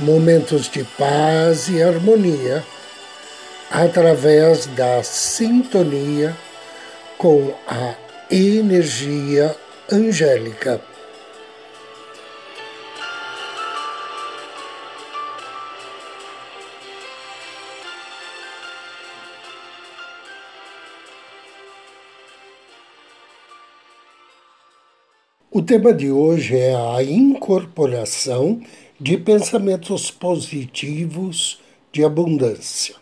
momentos de paz e harmonia através da sintonia com a energia angélica. O tema de hoje é a incorporação de pensamentos positivos de abundância.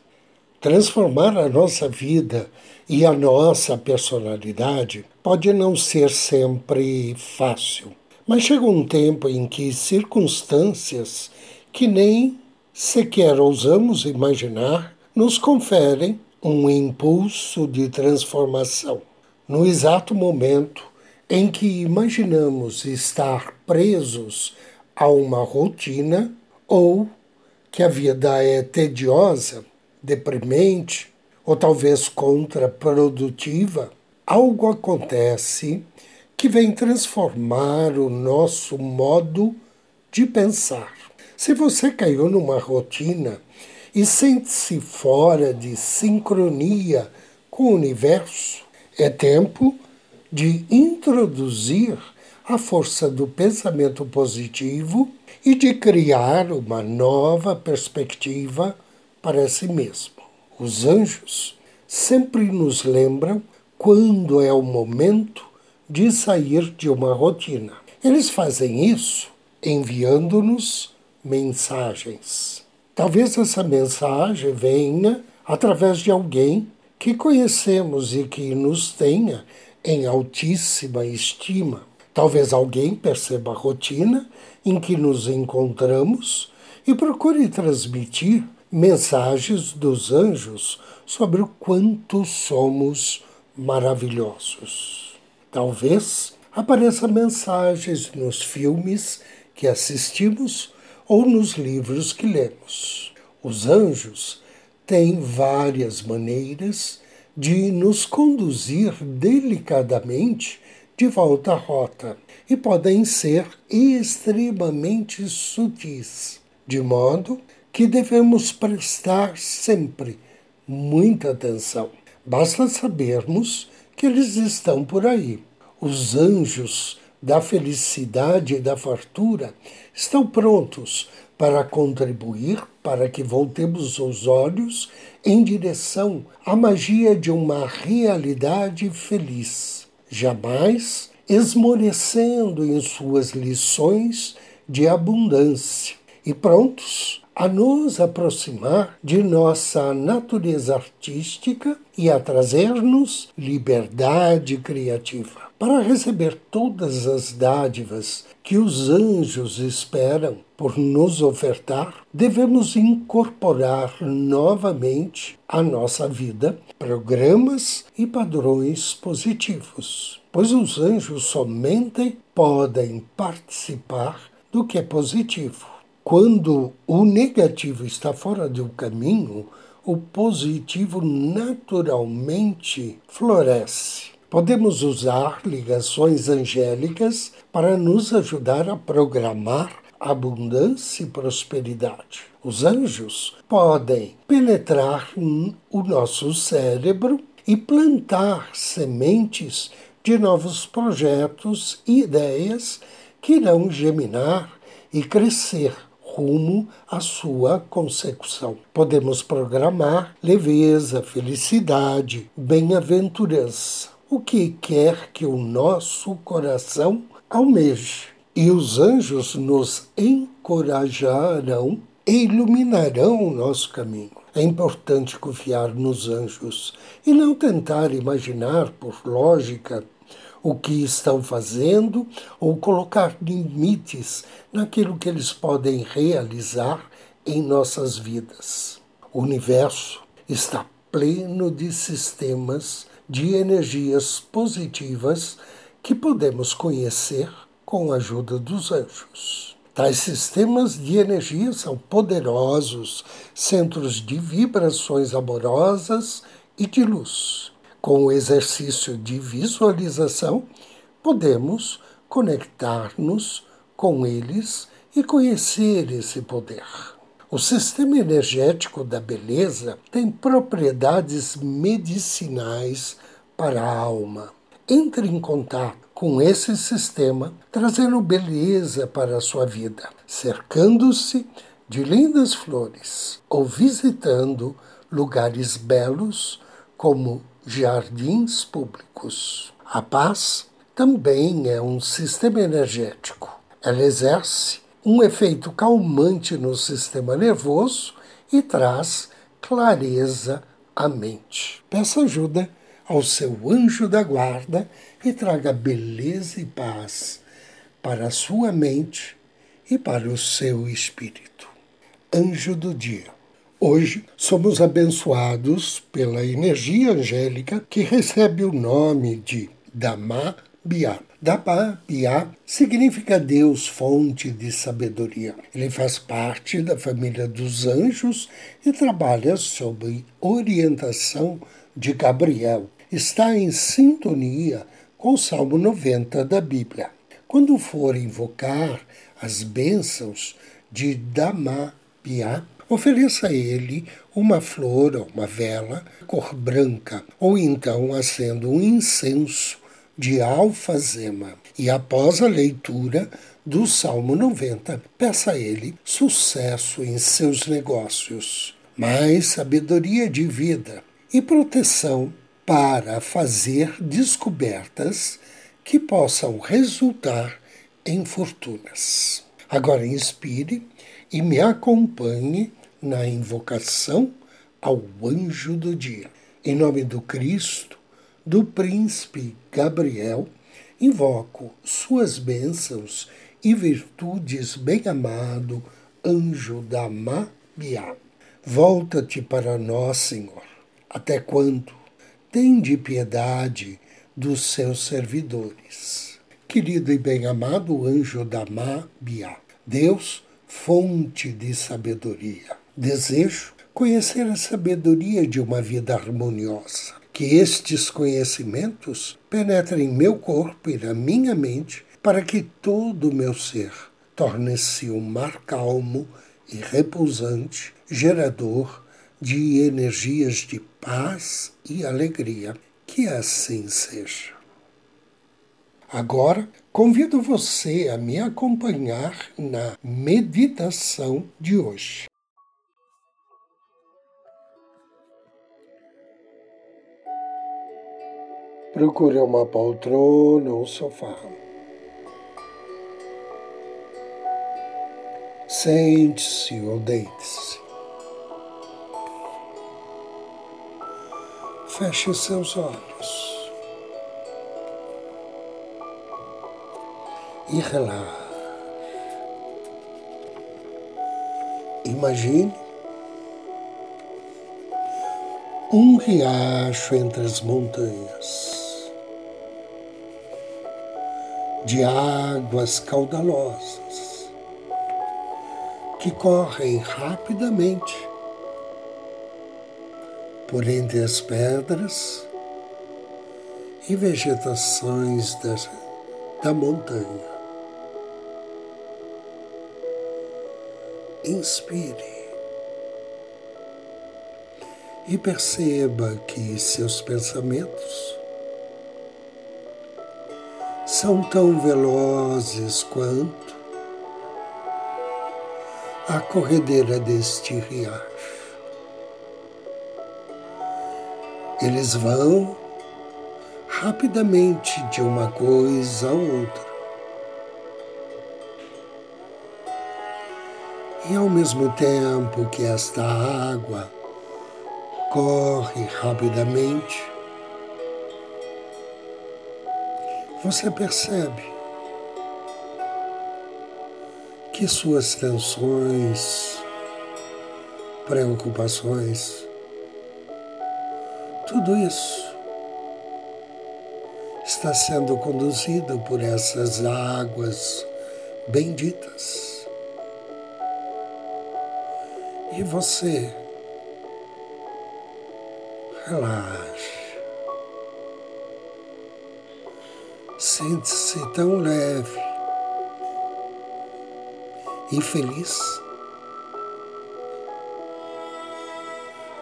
Transformar a nossa vida e a nossa personalidade pode não ser sempre fácil, mas chega um tempo em que circunstâncias que nem sequer ousamos imaginar nos conferem um impulso de transformação. No exato momento em que imaginamos estar presos a uma rotina ou que a vida é tediosa, deprimente ou talvez contraprodutiva, algo acontece que vem transformar o nosso modo de pensar. Se você caiu numa rotina e sente-se fora de sincronia com o universo, é tempo de introduzir a força do pensamento positivo e de criar uma nova perspectiva para si mesmo. Os anjos sempre nos lembram quando é o momento de sair de uma rotina. Eles fazem isso enviando-nos mensagens. Talvez essa mensagem venha através de alguém que conhecemos e que nos tenha em altíssima estima. Talvez alguém perceba a rotina em que nos encontramos e procure transmitir mensagens dos anjos sobre o quanto somos maravilhosos. Talvez apareçam mensagens nos filmes que assistimos ou nos livros que lemos. Os anjos têm várias maneiras de nos conduzir delicadamente de volta à rota e podem ser extremamente sutis, de modo que devemos prestar sempre muita atenção. Basta sabermos que eles estão por aí. Os anjos da felicidade e da fartura estão prontos para contribuir para que voltemos os olhos em direção à magia de uma realidade feliz jamais esmorecendo em suas lições de abundância e prontos a nos aproximar de nossa natureza artística e a trazer-nos liberdade criativa. Para receber todas as dádivas que os anjos esperam por nos ofertar, devemos incorporar novamente à nossa vida programas e padrões positivos, pois os anjos somente podem participar do que é positivo quando o negativo está fora do caminho, o positivo naturalmente floresce. Podemos usar ligações angélicas para nos ajudar a programar abundância e prosperidade. Os anjos podem penetrar o nosso cérebro e plantar sementes de novos projetos e ideias que irão geminar e crescer rumo à sua consecução. Podemos programar leveza, felicidade, bem-aventurança, o que quer que o nosso coração almeje. E os anjos nos encorajarão e iluminarão o nosso caminho. É importante confiar nos anjos e não tentar imaginar, por lógica, o que estão fazendo ou colocar limites naquilo que eles podem realizar em nossas vidas. O universo está pleno de sistemas de energias positivas que podemos conhecer com a ajuda dos anjos. Tais sistemas de energia são poderosos centros de vibrações amorosas e de luz. Com o exercício de visualização, podemos conectar-nos com eles e conhecer esse poder. O sistema energético da beleza tem propriedades medicinais para a alma. Entre em contato com esse sistema, trazendo beleza para a sua vida, cercando-se de lindas flores ou visitando lugares belos como jardins públicos. A paz também é um sistema energético. Ela exerce um efeito calmante no sistema nervoso e traz clareza à mente. Peça ajuda ao seu anjo da guarda e traga beleza e paz para a sua mente e para o seu espírito. Anjo do dia. Hoje somos abençoados pela energia angélica que recebe o nome de Dama Biá. Dapa Biá significa Deus, fonte de sabedoria. Ele faz parte da família dos anjos e trabalha sob orientação de Gabriel. Está em sintonia com o Salmo 90 da Bíblia. Quando for invocar as bênçãos de Damabiá, ofereça a ele uma flor ou uma vela cor branca, ou então acenda um incenso de alfazema. E após a leitura do Salmo 90, peça a ele sucesso em seus negócios, mais sabedoria de vida e proteção para fazer descobertas que possam resultar em fortunas. Agora inspire e me acompanhe na invocação ao anjo do dia. Em nome do Cristo, do príncipe Gabriel, invoco suas bênçãos e virtudes, bem-amado anjo da Mabiá. Volta-te para nós, Senhor. Até quando? Tende piedade dos seus servidores. Querido e bem-amado anjo da Mabiá, Deus, fonte de sabedoria. Desejo conhecer a sabedoria de uma vida harmoniosa que estes conhecimentos penetrem meu corpo e na minha mente, para que todo o meu ser torne-se um mar calmo e repousante, gerador de energias de paz e alegria. Que assim seja. Agora, convido você a me acompanhar na meditação de hoje. Procure uma poltrona ou sofá. Sente-se ou deite-se. Feche seus olhos e relaxe. Imagine um riacho entre as montanhas de águas caudalosas que correm rapidamente por entre as pedras e vegetações da, da montanha. Inspire e perceba que seus pensamentos são tão velozes quanto a corredeira deste riacho. Eles vão rapidamente de uma coisa a outra. E ao mesmo tempo que esta água corre rapidamente, você percebe que suas tensões preocupações. Tudo isso está sendo conduzido por essas águas benditas. E você relaxe. Sente-se tão leve e feliz,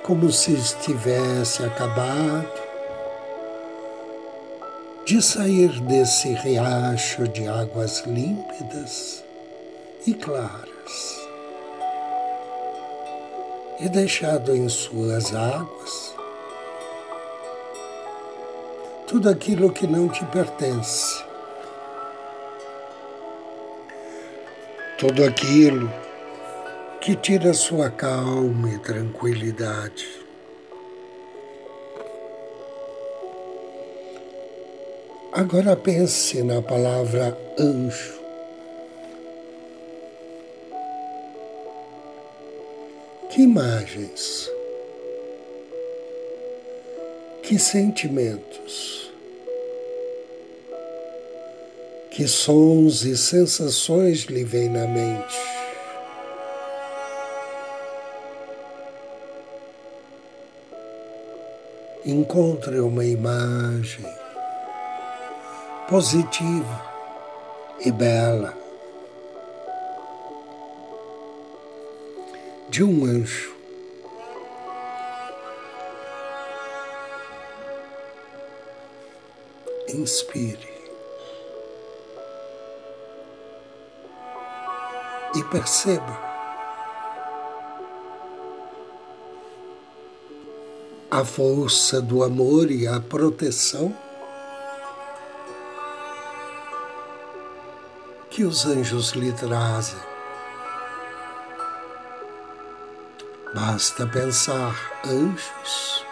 como se estivesse acabado de sair desse riacho de águas límpidas e claras e deixado em suas águas tudo aquilo que não te pertence. Tudo aquilo que tira sua calma e tranquilidade. Agora pense na palavra anjo. Que imagens que sentimentos, que sons e sensações lhe vêm na mente. Encontre uma imagem positiva e bela de um anjo inspire e perceba a força do amor e a proteção que os anjos lhe trazem. Basta pensar anjos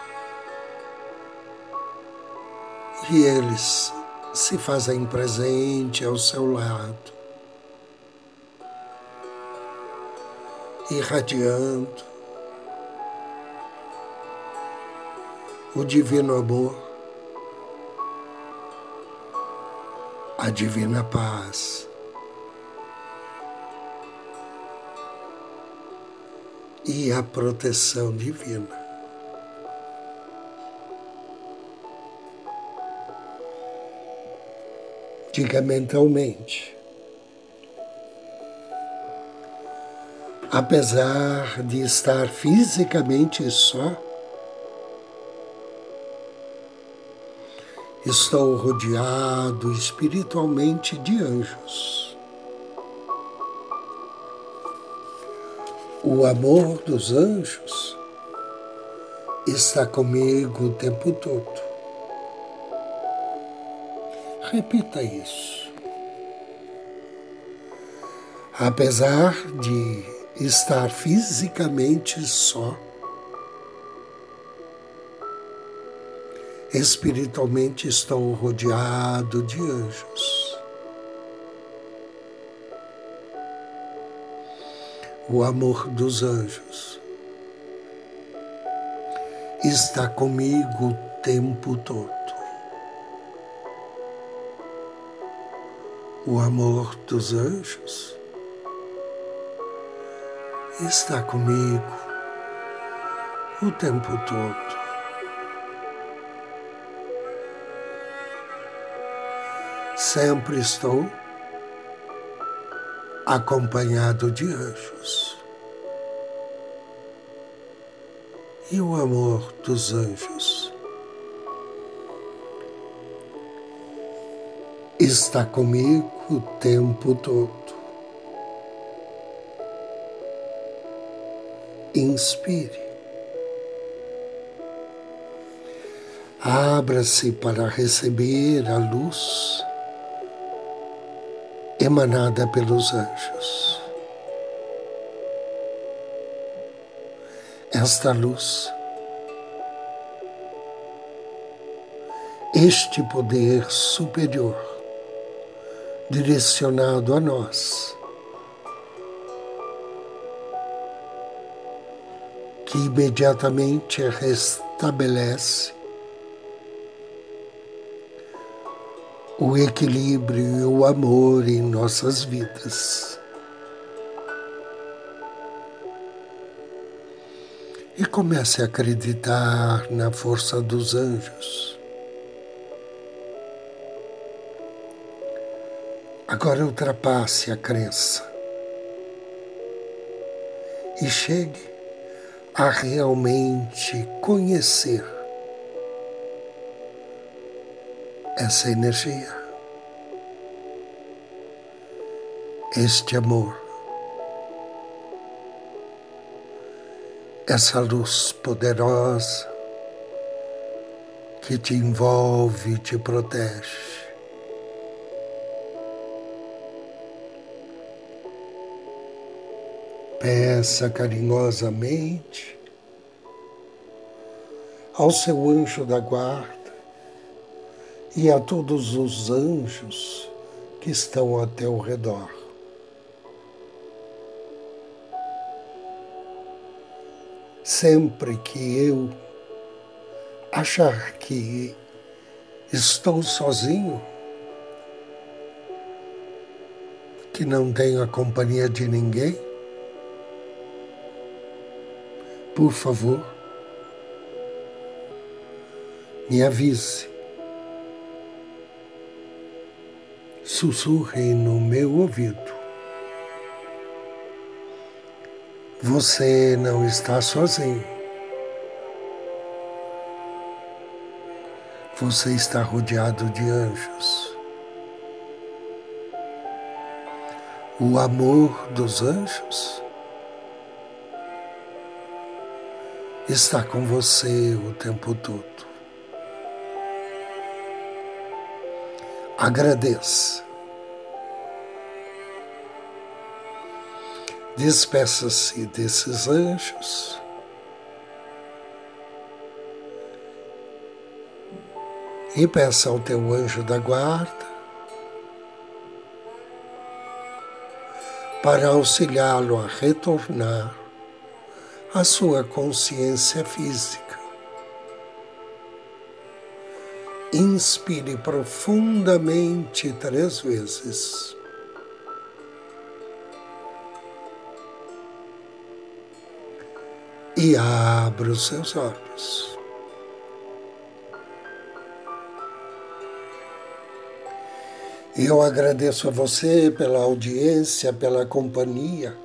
e eles se fazem presente ao seu lado, irradiando o divino amor, a divina paz. E a proteção divina. diga mentalmente. Apesar de estar fisicamente só, estou rodeado espiritualmente de anjos. O amor dos anjos está comigo o tempo todo. Repita isso. Apesar de estar fisicamente só, espiritualmente estou rodeado de anjos. O amor dos anjos está comigo o tempo todo. o amor dos anjos está comigo o tempo todo. Sempre estou acompanhado de anjos. E o amor dos anjos está comigo o tempo todo. Inspire. Abra-se para receber a luz emanada pelos anjos. Esta luz, este poder superior, direcionado a nós. Que imediatamente restabelece o equilíbrio e o amor em nossas vidas. E comece a acreditar na força dos anjos. Agora ultrapasse a crença e chegue a realmente conhecer essa energia, este amor, essa luz poderosa que te envolve e te protege. Peça carinhosamente ao seu anjo da guarda e a todos os anjos que estão a teu redor. Sempre que eu achar que estou sozinho, que não tenho a companhia de ninguém, por favor, me avise sussurre no meu ouvido. Você não está sozinho. Você está rodeado de anjos. O amor dos anjos está com você o tempo todo. Agradeça. Despeça-se desses anjos. E peça ao teu anjo da guarda para auxiliá-lo a retornar à sua consciência física. Inspire profundamente três vezes. E abra os seus olhos. Eu agradeço a você pela audiência, pela companhia.